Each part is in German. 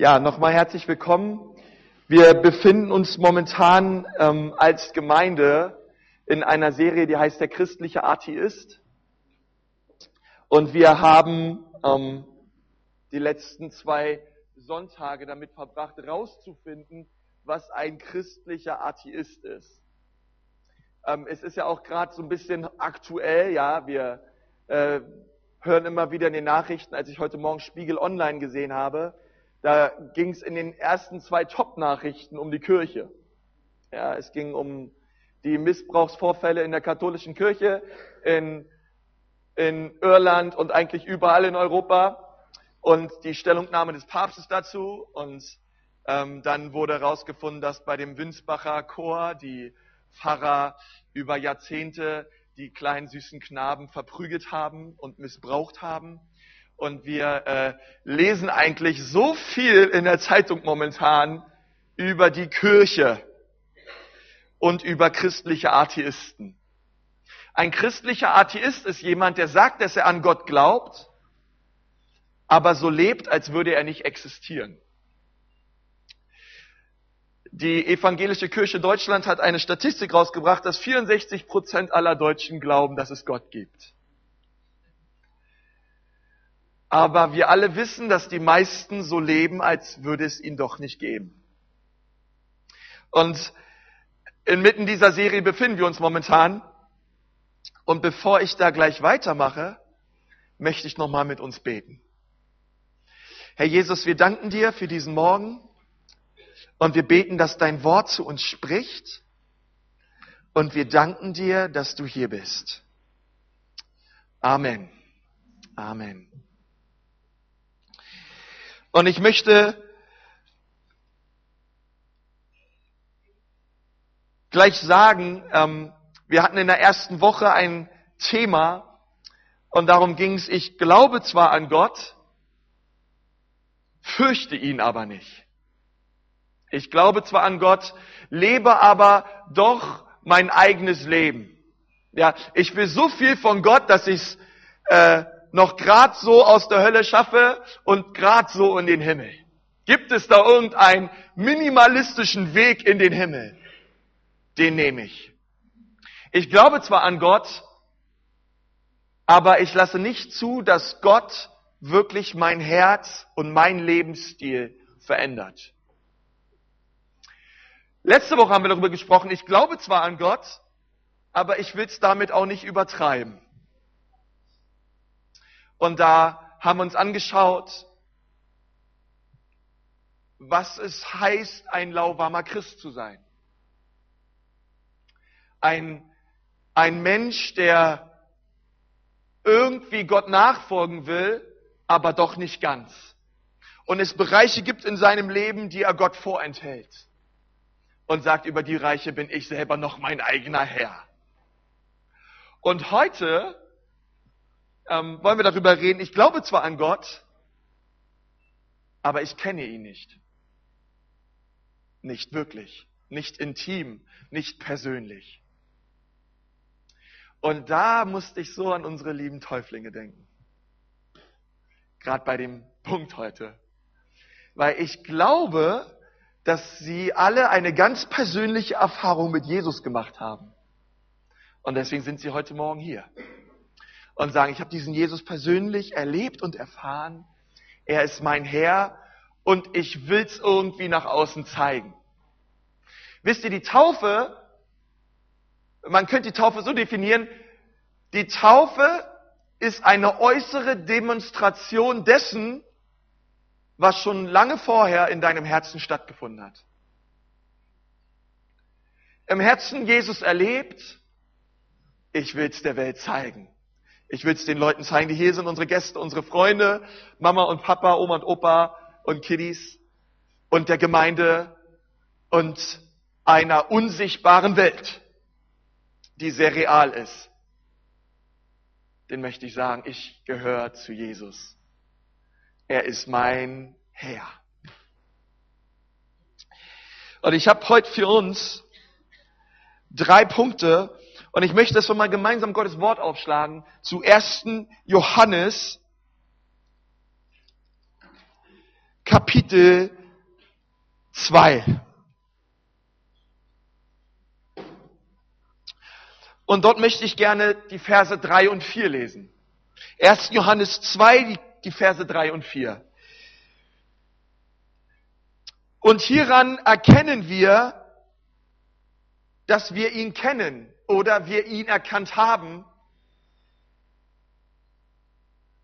Ja, nochmal herzlich willkommen. Wir befinden uns momentan ähm, als Gemeinde in einer Serie, die heißt der christliche Atheist. Und wir haben ähm, die letzten zwei Sonntage damit verbracht, herauszufinden, was ein christlicher Atheist ist. Ähm, es ist ja auch gerade so ein bisschen aktuell, ja, wir äh, hören immer wieder in den Nachrichten, als ich heute Morgen Spiegel Online gesehen habe, da ging es in den ersten zwei Top-Nachrichten um die Kirche. Ja, es ging um die Missbrauchsvorfälle in der katholischen Kirche, in, in Irland und eigentlich überall in Europa und die Stellungnahme des Papstes dazu. Und ähm, dann wurde herausgefunden, dass bei dem Winsbacher Chor die Pfarrer über Jahrzehnte die kleinen süßen Knaben verprügelt haben und missbraucht haben. Und wir äh, lesen eigentlich so viel in der Zeitung momentan über die Kirche und über christliche Atheisten. Ein christlicher Atheist ist jemand, der sagt, dass er an Gott glaubt, aber so lebt, als würde er nicht existieren. Die evangelische Kirche Deutschland hat eine Statistik rausgebracht, dass 64 Prozent aller Deutschen glauben, dass es Gott gibt. Aber wir alle wissen, dass die meisten so leben, als würde es ihn doch nicht geben. Und inmitten dieser Serie befinden wir uns momentan. Und bevor ich da gleich weitermache, möchte ich nochmal mit uns beten. Herr Jesus, wir danken dir für diesen Morgen und wir beten, dass dein Wort zu uns spricht und wir danken dir, dass du hier bist. Amen. Amen. Und ich möchte gleich sagen, ähm, wir hatten in der ersten Woche ein Thema und darum ging es, ich glaube zwar an Gott, fürchte ihn aber nicht. Ich glaube zwar an Gott, lebe aber doch mein eigenes Leben. Ja, ich will so viel von Gott, dass ich es äh, noch grad so aus der Hölle schaffe und grad so in den Himmel? Gibt es da irgendeinen minimalistischen Weg in den Himmel? Den nehme ich. Ich glaube zwar an Gott, aber ich lasse nicht zu, dass Gott wirklich mein Herz und mein Lebensstil verändert. Letzte Woche haben wir darüber gesprochen, ich glaube zwar an Gott, aber ich will es damit auch nicht übertreiben. Und da haben wir uns angeschaut, was es heißt, ein lauwarmer Christ zu sein. Ein, ein Mensch, der irgendwie Gott nachfolgen will, aber doch nicht ganz. Und es Bereiche gibt in seinem Leben, die er Gott vorenthält. Und sagt, über die Reiche bin ich selber noch mein eigener Herr. Und heute ähm, wollen wir darüber reden. Ich glaube zwar an Gott, aber ich kenne ihn nicht. Nicht wirklich, nicht intim, nicht persönlich. Und da musste ich so an unsere lieben Täuflinge denken. Gerade bei dem Punkt heute. Weil ich glaube, dass sie alle eine ganz persönliche Erfahrung mit Jesus gemacht haben. Und deswegen sind sie heute Morgen hier und sagen, ich habe diesen Jesus persönlich erlebt und erfahren. Er ist mein Herr und ich will es irgendwie nach außen zeigen. Wisst ihr, die Taufe, man könnte die Taufe so definieren, die Taufe ist eine äußere Demonstration dessen, was schon lange vorher in deinem Herzen stattgefunden hat. Im Herzen Jesus erlebt, ich will es der Welt zeigen. Ich will es den Leuten zeigen, die hier sind, unsere Gäste, unsere Freunde, Mama und Papa, Oma und Opa und Kiddies und der Gemeinde und einer unsichtbaren Welt, die sehr real ist. Den möchte ich sagen, ich gehöre zu Jesus. Er ist mein Herr. Und ich habe heute für uns drei Punkte, und ich möchte, dass wir mal gemeinsam Gottes Wort aufschlagen zu 1. Johannes, Kapitel 2. Und dort möchte ich gerne die Verse 3 und 4 lesen. 1. Johannes 2, die, die Verse 3 und 4. Und hieran erkennen wir, dass wir ihn kennen oder wir ihn erkannt haben,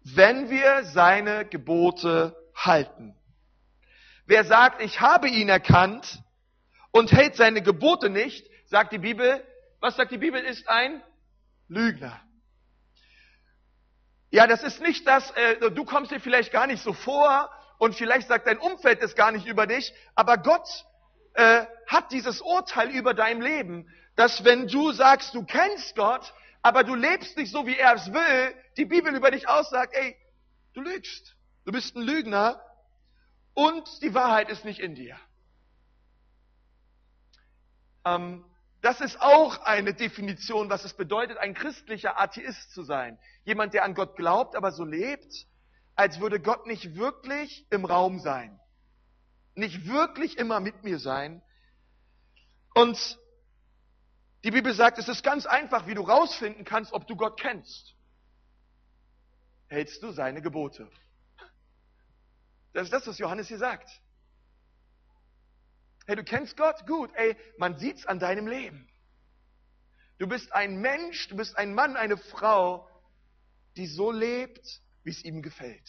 wenn wir seine Gebote halten. Wer sagt, ich habe ihn erkannt und hält seine Gebote nicht, sagt die Bibel, was sagt die Bibel, ist ein Lügner. Ja, das ist nicht das, äh, du kommst dir vielleicht gar nicht so vor und vielleicht sagt dein Umfeld es gar nicht über dich, aber Gott äh, hat dieses Urteil über dein Leben, dass wenn du sagst, du kennst Gott, aber du lebst nicht so, wie er es will, die Bibel über dich aussagt, ey, du lügst. Du bist ein Lügner und die Wahrheit ist nicht in dir. Ähm, das ist auch eine Definition, was es bedeutet, ein christlicher Atheist zu sein. Jemand, der an Gott glaubt, aber so lebt, als würde Gott nicht wirklich im Raum sein. Nicht wirklich immer mit mir sein. Und die Bibel sagt, es ist ganz einfach, wie du rausfinden kannst, ob du Gott kennst. Hältst du seine Gebote? Das ist das, was Johannes hier sagt. Hey, du kennst Gott? Gut. Ey, man sieht's an deinem Leben. Du bist ein Mensch, du bist ein Mann, eine Frau, die so lebt, wie es ihm gefällt.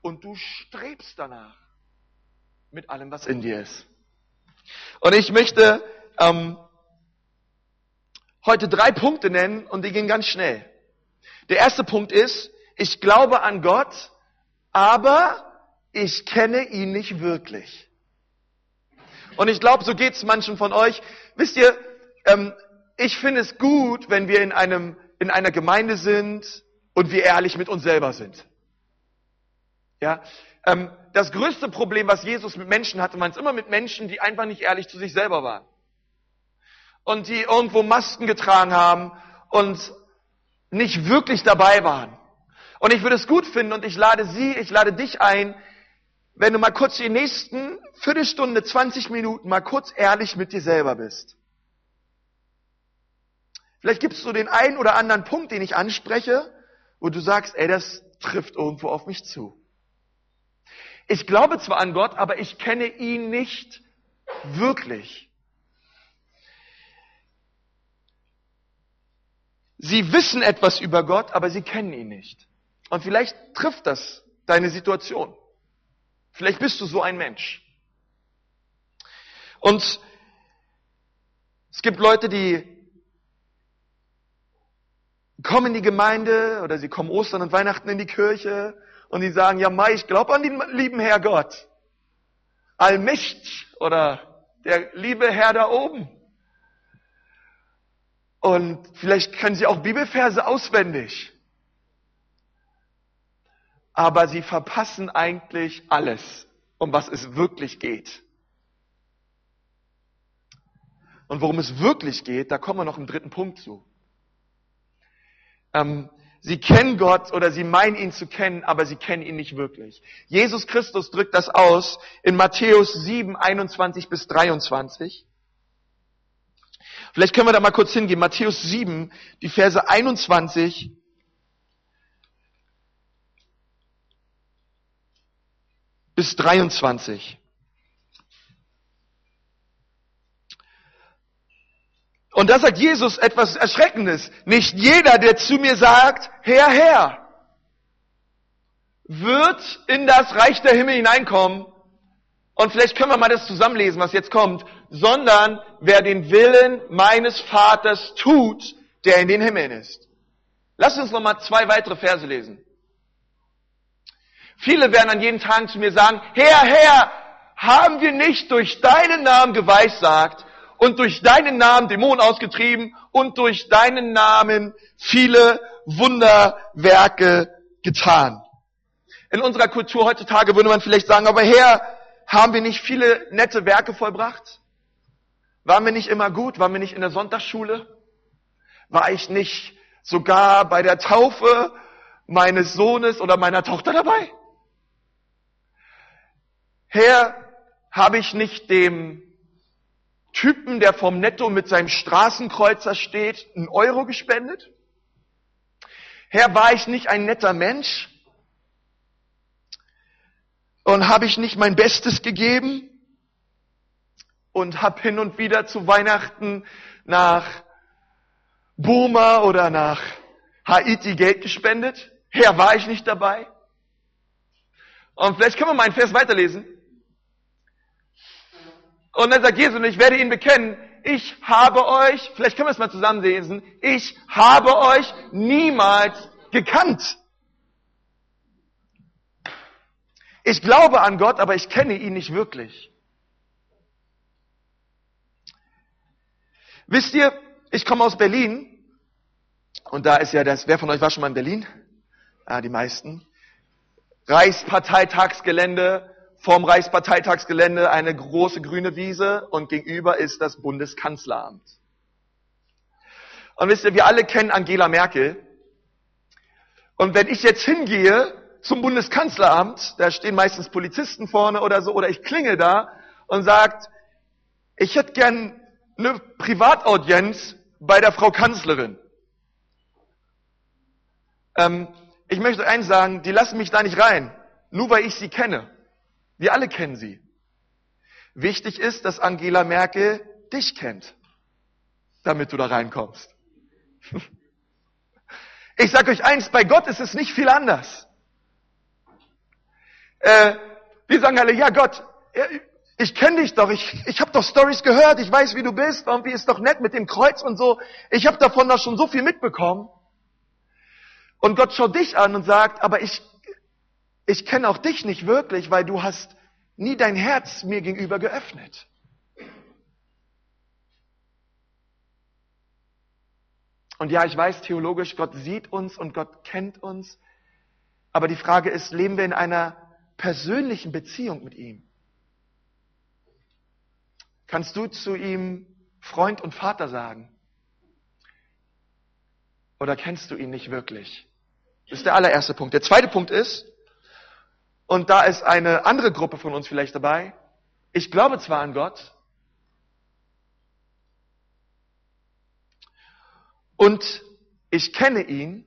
Und du strebst danach mit allem, was in dir ist. Und ich möchte ähm, heute drei Punkte nennen und die gehen ganz schnell. Der erste Punkt ist, ich glaube an Gott, aber ich kenne ihn nicht wirklich. Und ich glaube, so geht es manchen von euch. Wisst ihr, ähm, ich finde es gut, wenn wir in, einem, in einer Gemeinde sind und wir ehrlich mit uns selber sind. Ja, ähm, das größte Problem, was Jesus mit Menschen hatte, man es immer mit Menschen, die einfach nicht ehrlich zu sich selber waren. Und die irgendwo Masken getragen haben und nicht wirklich dabei waren. Und ich würde es gut finden und ich lade Sie, ich lade dich ein, wenn du mal kurz die nächsten Viertelstunde, 20 Minuten mal kurz ehrlich mit dir selber bist. Vielleicht gibst du den einen oder anderen Punkt, den ich anspreche, wo du sagst, ey, das trifft irgendwo auf mich zu. Ich glaube zwar an Gott, aber ich kenne ihn nicht wirklich. Sie wissen etwas über Gott, aber sie kennen ihn nicht. Und vielleicht trifft das deine Situation. Vielleicht bist du so ein Mensch. Und es gibt Leute, die kommen in die Gemeinde oder sie kommen Ostern und Weihnachten in die Kirche und die sagen, ja Mai, ich glaube an den lieben Herr Gott. Allmächtig oder der liebe Herr da oben. Und vielleicht können sie auch Bibelverse auswendig aber sie verpassen eigentlich alles, um was es wirklich geht. Und worum es wirklich geht, da kommen wir noch im dritten Punkt zu. Ähm, sie kennen Gott oder sie meinen ihn zu kennen, aber sie kennen ihn nicht wirklich. Jesus Christus drückt das aus in Matthäus 7, 21 bis 23. Vielleicht können wir da mal kurz hingehen. Matthäus 7, die Verse 21 bis 23. Und da sagt Jesus etwas Erschreckendes. Nicht jeder, der zu mir sagt, Herr, Herr, wird in das Reich der Himmel hineinkommen. Und vielleicht können wir mal das zusammenlesen, was jetzt kommt. Sondern wer den Willen meines Vaters tut, der in den Himmeln ist. Lass uns noch mal zwei weitere Verse lesen. Viele werden an jeden Tag zu mir sagen, Herr, Herr, haben wir nicht durch deinen Namen geweissagt und durch deinen Namen Dämonen ausgetrieben und durch deinen Namen viele Wunderwerke getan. In unserer Kultur heutzutage würde man vielleicht sagen, aber Herr, haben wir nicht viele nette Werke vollbracht? Waren wir nicht immer gut? Waren wir nicht in der Sonntagsschule? War ich nicht sogar bei der Taufe meines Sohnes oder meiner Tochter dabei? Herr, habe ich nicht dem Typen, der vom Netto mit seinem Straßenkreuzer steht, einen Euro gespendet? Herr, war ich nicht ein netter Mensch? Und habe ich nicht mein Bestes gegeben? Und habe hin und wieder zu Weihnachten nach Burma oder nach Haiti Geld gespendet? Herr, war ich nicht dabei? Und vielleicht können wir mal einen Vers weiterlesen. Und dann sagt Jesus, und ich werde ihn bekennen, ich habe euch, vielleicht können wir es mal zusammen lesen, ich habe euch niemals gekannt. Ich glaube an Gott, aber ich kenne ihn nicht wirklich. Wisst ihr, ich komme aus Berlin und da ist ja das, wer von euch war schon mal in Berlin? Ah, die meisten. Reichsparteitagsgelände, vorm Reichsparteitagsgelände eine große grüne Wiese und gegenüber ist das Bundeskanzleramt. Und wisst ihr, wir alle kennen Angela Merkel. Und wenn ich jetzt hingehe zum Bundeskanzleramt, da stehen meistens Polizisten vorne oder so, oder ich klinge da und sagt, ich hätte gern eine Privataudienz bei der Frau Kanzlerin. Ähm, ich möchte eins sagen, die lassen mich da nicht rein, nur weil ich sie kenne. Wir alle kennen sie. Wichtig ist, dass Angela Merkel dich kennt, damit du da reinkommst. Ich sage euch eins, bei Gott ist es nicht viel anders. Äh, wir sagen alle, ja Gott, ich kenne dich doch, ich, ich habe doch Stories gehört, ich weiß, wie du bist, irgendwie ist doch nett mit dem Kreuz und so. Ich habe davon doch schon so viel mitbekommen. Und Gott schaut dich an und sagt, aber ich ich kenne auch dich nicht wirklich, weil du hast nie dein Herz mir gegenüber geöffnet. Und ja, ich weiß theologisch, Gott sieht uns und Gott kennt uns. Aber die Frage ist, leben wir in einer persönlichen Beziehung mit ihm? Kannst du zu ihm Freund und Vater sagen? Oder kennst du ihn nicht wirklich? Das ist der allererste Punkt. Der zweite Punkt ist, und da ist eine andere Gruppe von uns vielleicht dabei. Ich glaube zwar an Gott. Und ich kenne ihn,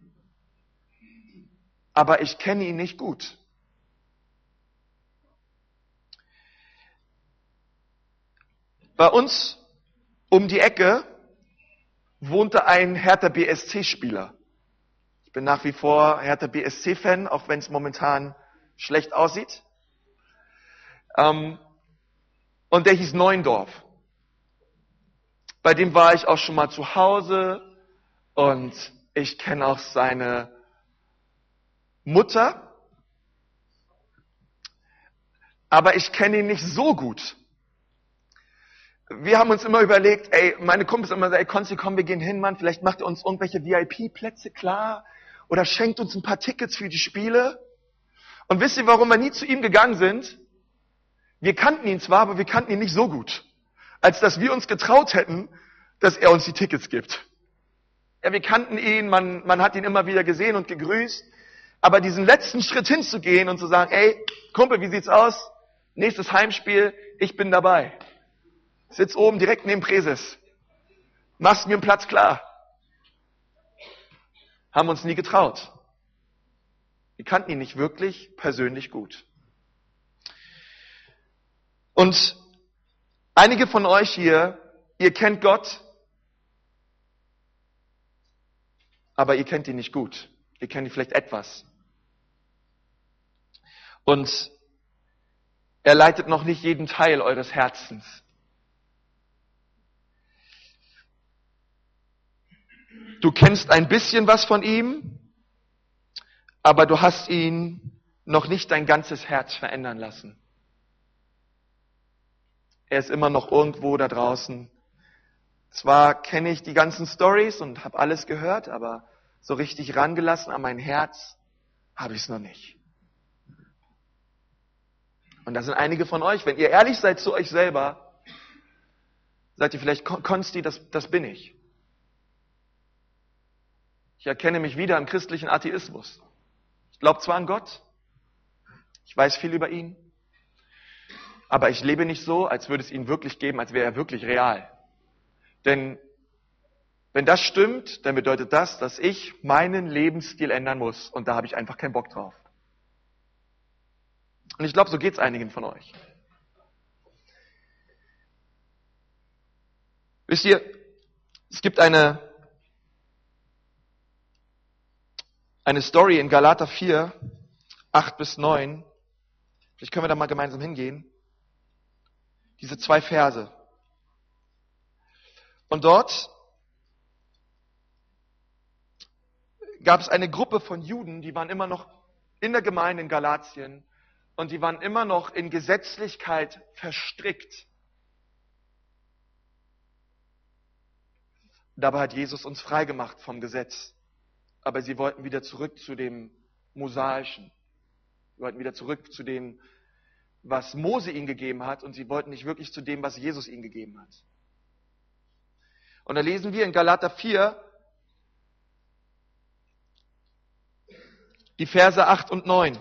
aber ich kenne ihn nicht gut. Bei uns um die Ecke wohnte ein Hertha BSC-Spieler. Ich bin nach wie vor Hertha BSC-Fan, auch wenn es momentan schlecht aussieht. Ähm, und der hieß Neundorf. Bei dem war ich auch schon mal zu Hause und ich kenne auch seine Mutter. Aber ich kenne ihn nicht so gut. Wir haben uns immer überlegt, ey, meine Kumpels immer so, ey, Konzi, komm, wir gehen hin, Mann, vielleicht macht er uns irgendwelche VIP-Plätze klar oder schenkt uns ein paar Tickets für die Spiele. Und wisst ihr, warum wir nie zu ihm gegangen sind? Wir kannten ihn zwar, aber wir kannten ihn nicht so gut, als dass wir uns getraut hätten, dass er uns die Tickets gibt. Ja, wir kannten ihn, man, man hat ihn immer wieder gesehen und gegrüßt. Aber diesen letzten Schritt hinzugehen und zu sagen, ey, Kumpel, wie sieht's aus? Nächstes Heimspiel, ich bin dabei. Sitz oben direkt neben Präses. Machst mir einen Platz klar. Haben uns nie getraut. Wir kannten ihn nicht wirklich persönlich gut. Und einige von euch hier, ihr kennt Gott, aber ihr kennt ihn nicht gut. Ihr kennt ihn vielleicht etwas. Und er leitet noch nicht jeden Teil eures Herzens. Du kennst ein bisschen was von ihm, aber du hast ihn noch nicht dein ganzes Herz verändern lassen. Er ist immer noch irgendwo da draußen. Zwar kenne ich die ganzen Stories und habe alles gehört, aber so richtig rangelassen an mein Herz habe ich es noch nicht. Und da sind einige von euch, wenn ihr ehrlich seid zu euch selber, seid ihr vielleicht Konsti, das, das bin ich. Ich erkenne mich wieder im christlichen Atheismus glaube zwar an Gott, ich weiß viel über ihn, Aber ich lebe nicht so, als würde es ihn wirklich geben, als wäre er wirklich real. Denn wenn das stimmt, dann bedeutet das, dass ich meinen Lebensstil ändern muss. Und da habe ich einfach keinen Bock drauf. Und ich glaube, so geht es einigen von euch. Wisst ihr, es gibt eine, eine Story in Galater 4, 8 bis 9. Vielleicht können wir da mal gemeinsam hingehen. Diese zwei Verse. Und dort gab es eine Gruppe von Juden, die waren immer noch in der Gemeinde in Galatien und die waren immer noch in Gesetzlichkeit verstrickt. Dabei hat Jesus uns freigemacht vom Gesetz. Aber sie wollten wieder zurück zu dem Mosaischen. Sie wollten wieder zurück zu dem, was Mose ihnen gegeben hat und sie wollten nicht wirklich zu dem, was Jesus ihnen gegeben hat. Und da lesen wir in Galater 4, die Verse 8 und 9.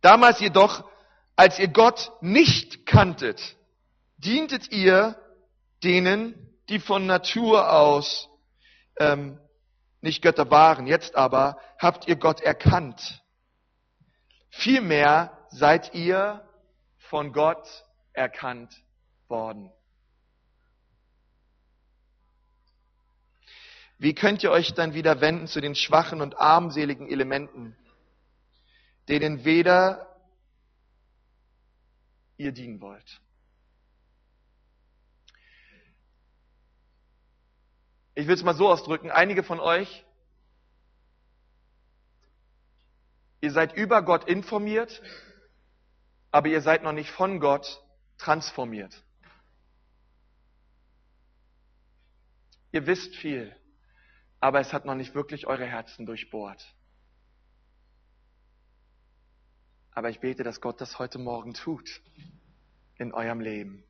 Damals jedoch, als ihr Gott nicht kanntet, dientet ihr denen, die von Natur aus ähm, nicht Götter waren. Jetzt aber habt ihr Gott erkannt. Vielmehr seid ihr von Gott erkannt worden. Wie könnt ihr euch dann wieder wenden zu den schwachen und armseligen Elementen, denen weder ihr dienen wollt? Ich will es mal so ausdrücken, einige von euch, ihr seid über Gott informiert, aber ihr seid noch nicht von Gott transformiert. Ihr wisst viel aber es hat noch nicht wirklich eure Herzen durchbohrt. Aber ich bete, dass Gott das heute Morgen tut in eurem Leben.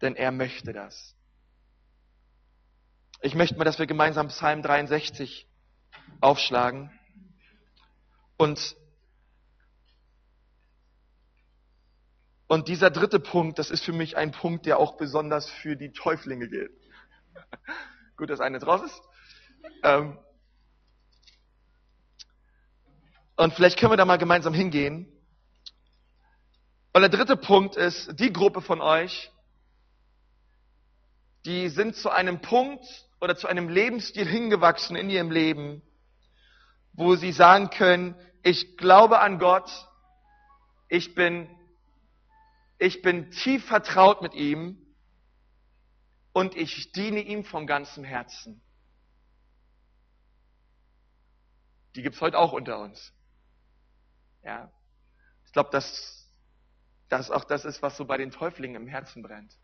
Denn er möchte das. Ich möchte mal, dass wir gemeinsam Psalm 63 aufschlagen und und dieser dritte Punkt, das ist für mich ein Punkt, der auch besonders für die Täuflinge gilt. Gut, dass eine draus ist. Ähm und vielleicht können wir da mal gemeinsam hingehen. Und der dritte Punkt ist, die Gruppe von euch, die sind zu einem Punkt oder zu einem Lebensstil hingewachsen in ihrem Leben, wo sie sagen können, ich glaube an Gott, ich bin, ich bin tief vertraut mit ihm und ich diene ihm von ganzem Herzen. Die gibt's heute auch unter uns. Ja. Ich glaube, dass das auch das ist, was so bei den Täuflingen im Herzen brennt.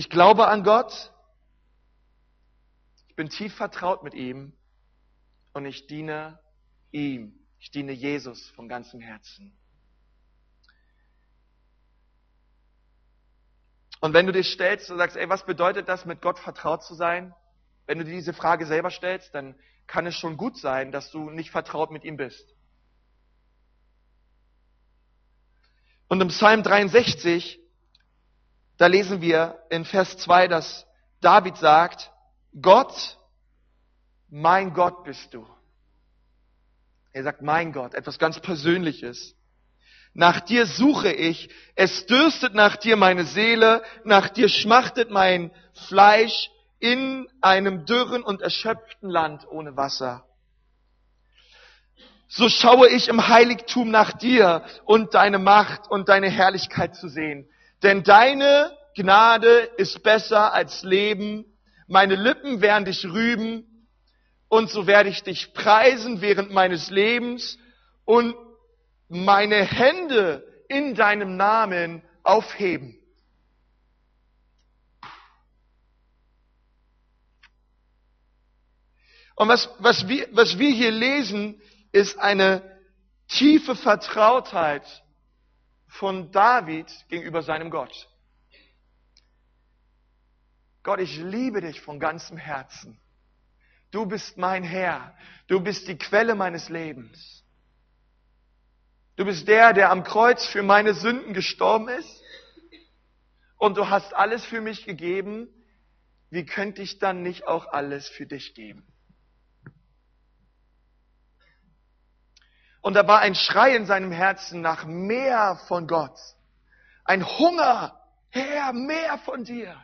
Ich glaube an Gott. Ich bin tief vertraut mit ihm und ich diene ihm. Ich diene Jesus von ganzem Herzen. Und wenn du dir stellst und sagst, ey, was bedeutet das, mit Gott vertraut zu sein? Wenn du dir diese Frage selber stellst, dann kann es schon gut sein, dass du nicht vertraut mit ihm bist. Und im Psalm 63, da lesen wir in Vers 2, dass David sagt, Gott, mein Gott bist du. Er sagt, mein Gott, etwas ganz Persönliches. Nach dir suche ich. Es dürstet nach dir meine Seele. Nach dir schmachtet mein Fleisch in einem dürren und erschöpften Land ohne Wasser. So schaue ich im Heiligtum nach dir und deine Macht und deine Herrlichkeit zu sehen. Denn deine Gnade ist besser als Leben. Meine Lippen werden dich rühmen und so werde ich dich preisen während meines Lebens und meine Hände in deinem Namen aufheben. Und was, was, wir, was wir hier lesen, ist eine tiefe Vertrautheit von David gegenüber seinem Gott. Gott, ich liebe dich von ganzem Herzen. Du bist mein Herr. Du bist die Quelle meines Lebens. Du bist der, der am Kreuz für meine Sünden gestorben ist. Und du hast alles für mich gegeben. Wie könnte ich dann nicht auch alles für dich geben? Und da war ein Schrei in seinem Herzen nach mehr von Gott. Ein Hunger, Herr, mehr von dir.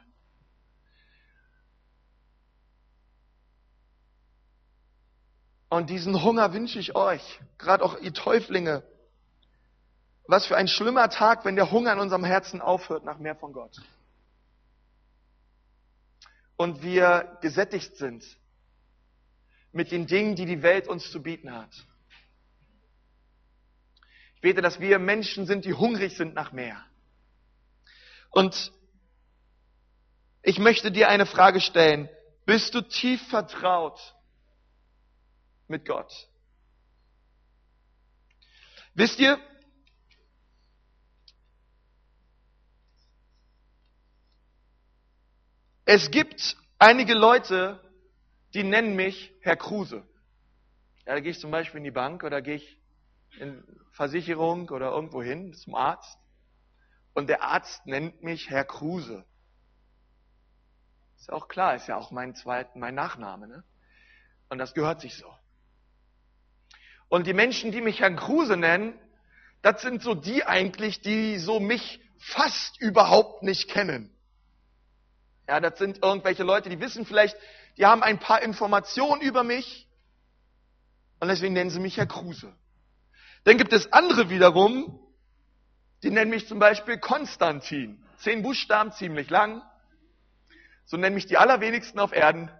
Und diesen Hunger wünsche ich euch, gerade auch ihr Täuflinge. Was für ein schlimmer Tag, wenn der Hunger in unserem Herzen aufhört nach mehr von Gott. Und wir gesättigt sind mit den Dingen, die die Welt uns zu bieten hat. Ich bete, dass wir Menschen sind, die hungrig sind nach mehr. Und ich möchte dir eine Frage stellen. Bist du tief vertraut mit Gott? Wisst ihr, es gibt einige Leute, die nennen mich Herr Kruse. Ja, da gehe ich zum Beispiel in die Bank oder gehe ich in Versicherung oder irgendwo hin zum Arzt und der Arzt nennt mich Herr Kruse. Ist auch klar, ist ja auch mein zweiten, mein Nachname, ne? Und das gehört sich so. Und die Menschen, die mich Herrn Kruse nennen, das sind so die eigentlich, die so mich fast überhaupt nicht kennen. Ja, das sind irgendwelche Leute, die wissen vielleicht, die haben ein paar Informationen über mich und deswegen nennen sie mich Herr Kruse. Dann gibt es andere wiederum, die nennen mich zum Beispiel Konstantin. Zehn Buchstaben, ziemlich lang. So nennen mich die allerwenigsten auf Erden.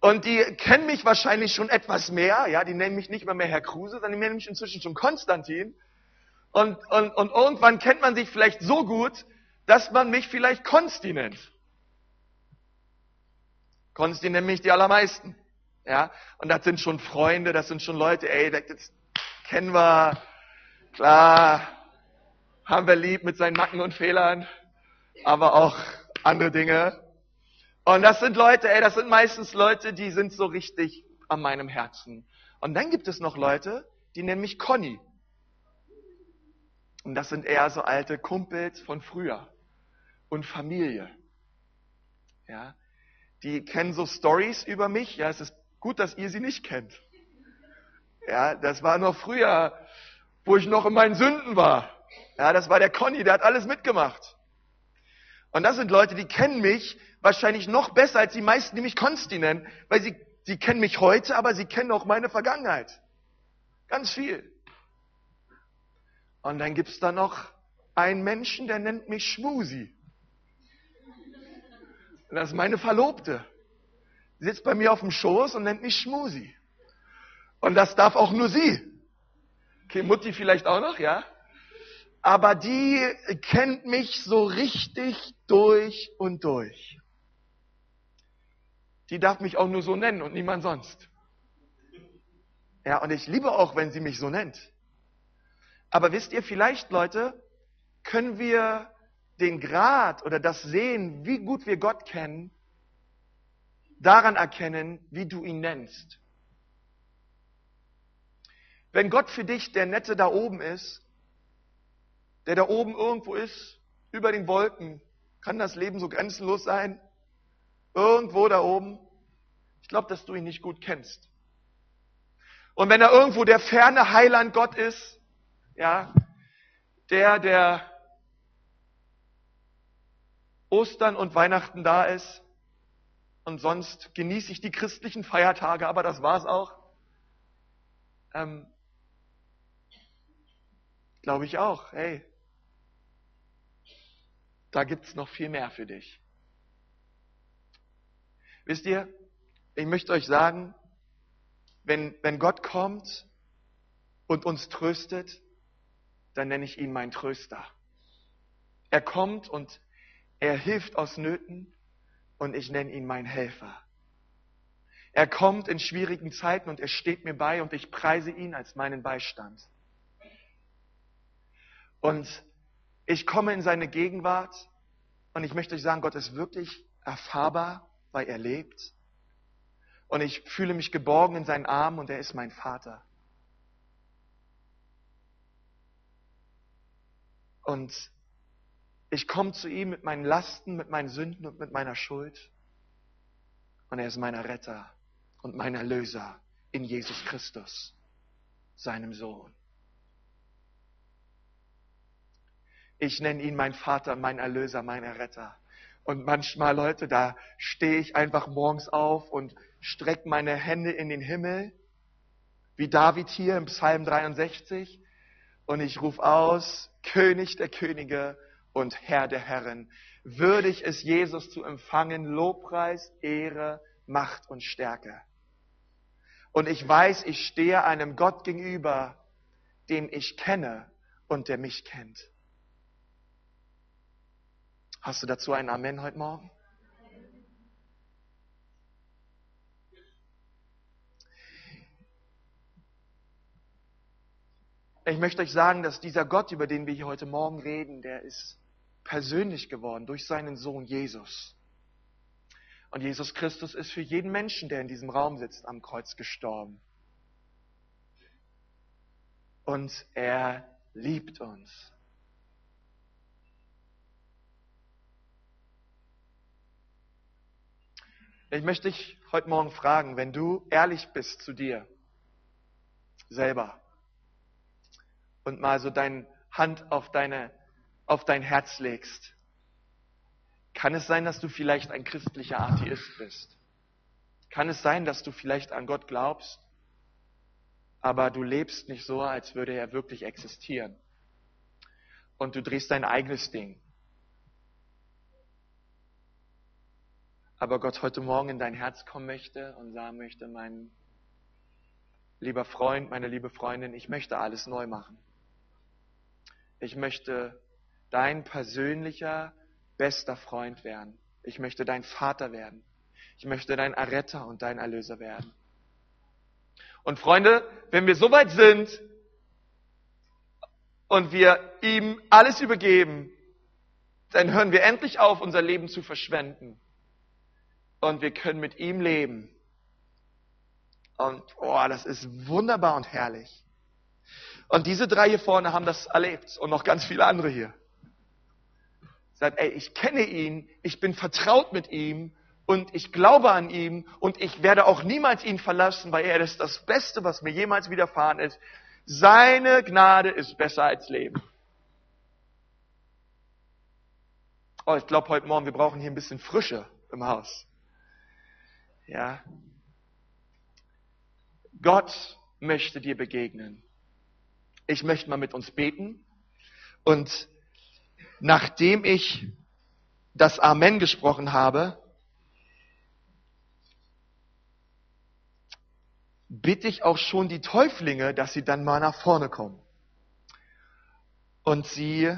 Und die kennen mich wahrscheinlich schon etwas mehr. Ja, die nennen mich nicht mehr, mehr Herr Kruse, sondern die nennen mich inzwischen schon Konstantin. Und, und, und irgendwann kennt man sich vielleicht so gut, dass man mich vielleicht Konsti nennt. Konsti nennen mich die allermeisten. Ja, und das sind schon Freunde, das sind schon Leute, ey, das, kennen wir, klar, haben wir lieb mit seinen Macken und Fehlern, aber auch andere Dinge. Und das sind Leute, ey, das sind meistens Leute, die sind so richtig an meinem Herzen. Und dann gibt es noch Leute, die nennen mich Conny. Und das sind eher so alte Kumpels von früher und Familie. Ja, die kennen so Stories über mich. Ja, es ist gut, dass ihr sie nicht kennt. Ja, das war noch früher, wo ich noch in meinen Sünden war. Ja, das war der Conny, der hat alles mitgemacht. Und das sind Leute, die kennen mich wahrscheinlich noch besser als die meisten, die mich Konsti nennen, weil sie, sie kennen mich heute, aber sie kennen auch meine Vergangenheit. Ganz viel. Und dann gibt's da noch einen Menschen, der nennt mich Schmusi. Das ist meine Verlobte. Sie sitzt bei mir auf dem Schoß und nennt mich Schmusi. Und das darf auch nur sie. Okay, Mutti vielleicht auch noch, ja? Aber die kennt mich so richtig durch und durch. Die darf mich auch nur so nennen und niemand sonst. Ja, und ich liebe auch, wenn sie mich so nennt. Aber wisst ihr, vielleicht, Leute, können wir den Grad oder das sehen, wie gut wir Gott kennen, daran erkennen, wie du ihn nennst. Wenn Gott für dich der Nette da oben ist, der da oben irgendwo ist, über den Wolken, kann das Leben so grenzenlos sein? Irgendwo da oben? Ich glaube, dass du ihn nicht gut kennst. Und wenn er irgendwo der ferne Heiland Gott ist, ja, der, der Ostern und Weihnachten da ist, und sonst genieße ich die christlichen Feiertage, aber das war's auch. Ähm, Glaube ich auch. Hey, da gibt's noch viel mehr für dich. Wisst ihr, ich möchte euch sagen, wenn, wenn Gott kommt und uns tröstet, dann nenne ich ihn mein Tröster. Er kommt und er hilft aus Nöten und ich nenne ihn mein Helfer. Er kommt in schwierigen Zeiten und er steht mir bei und ich preise ihn als meinen Beistand. Und ich komme in seine Gegenwart und ich möchte euch sagen, Gott ist wirklich erfahrbar, weil er lebt. Und ich fühle mich geborgen in seinen Armen und er ist mein Vater. Und ich komme zu ihm mit meinen Lasten, mit meinen Sünden und mit meiner Schuld. Und er ist mein Retter und mein Erlöser in Jesus Christus, seinem Sohn. Ich nenne ihn mein Vater, mein Erlöser, mein Erretter. Und manchmal, Leute, da stehe ich einfach morgens auf und strecke meine Hände in den Himmel, wie David hier im Psalm 63. Und ich rufe aus, König der Könige und Herr der Herren. Würdig ist Jesus zu empfangen, Lobpreis, Ehre, Macht und Stärke. Und ich weiß, ich stehe einem Gott gegenüber, den ich kenne und der mich kennt. Hast du dazu ein Amen heute Morgen? Ich möchte euch sagen, dass dieser Gott, über den wir hier heute Morgen reden, der ist persönlich geworden durch seinen Sohn Jesus. Und Jesus Christus ist für jeden Menschen, der in diesem Raum sitzt, am Kreuz gestorben. Und er liebt uns. Ich möchte dich heute Morgen fragen, wenn du ehrlich bist zu dir selber und mal so deine Hand auf, deine, auf dein Herz legst, kann es sein, dass du vielleicht ein christlicher Atheist bist? Kann es sein, dass du vielleicht an Gott glaubst, aber du lebst nicht so, als würde er wirklich existieren? Und du drehst dein eigenes Ding. Aber Gott heute Morgen in dein Herz kommen möchte und sagen möchte, mein lieber Freund, meine liebe Freundin, ich möchte alles neu machen. Ich möchte dein persönlicher, bester Freund werden. Ich möchte dein Vater werden. Ich möchte dein Erretter und dein Erlöser werden. Und Freunde, wenn wir soweit sind und wir ihm alles übergeben, dann hören wir endlich auf, unser Leben zu verschwenden und wir können mit ihm leben. Und oh, das ist wunderbar und herrlich. Und diese drei hier vorne haben das erlebt und noch ganz viele andere hier. Sagt, ey, ich kenne ihn, ich bin vertraut mit ihm und ich glaube an ihn und ich werde auch niemals ihn verlassen, weil er ist das Beste, was mir jemals widerfahren ist. Seine Gnade ist besser als Leben. Oh, ich glaube heute Morgen, wir brauchen hier ein bisschen Frische im Haus. Ja. Gott möchte dir begegnen. Ich möchte mal mit uns beten. Und nachdem ich das Amen gesprochen habe, bitte ich auch schon die Täuflinge, dass sie dann mal nach vorne kommen. Und sie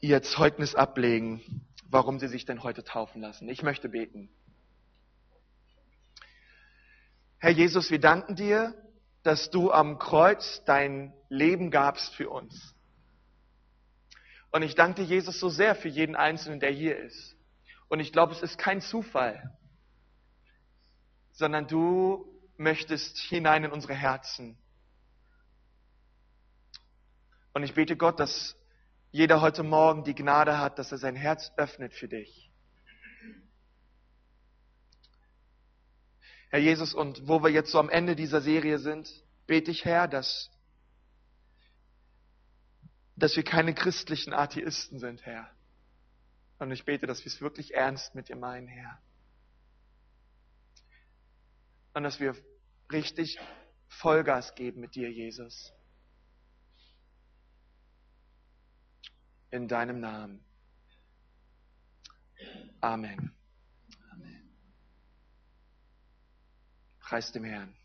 ihr Zeugnis ablegen warum sie sich denn heute taufen lassen. Ich möchte beten. Herr Jesus, wir danken dir, dass du am Kreuz dein Leben gabst für uns. Und ich danke dir, Jesus, so sehr für jeden Einzelnen, der hier ist. Und ich glaube, es ist kein Zufall, sondern du möchtest hinein in unsere Herzen. Und ich bete Gott, dass jeder heute Morgen die Gnade hat, dass er sein Herz öffnet für dich. Herr Jesus, und wo wir jetzt so am Ende dieser Serie sind, bete ich, Herr, dass, dass wir keine christlichen Atheisten sind, Herr. Und ich bete, dass wir es wirklich ernst mit dir meinen, Herr. Und dass wir richtig Vollgas geben mit dir, Jesus. In deinem Namen. Amen. Amen. Preis dem Herrn.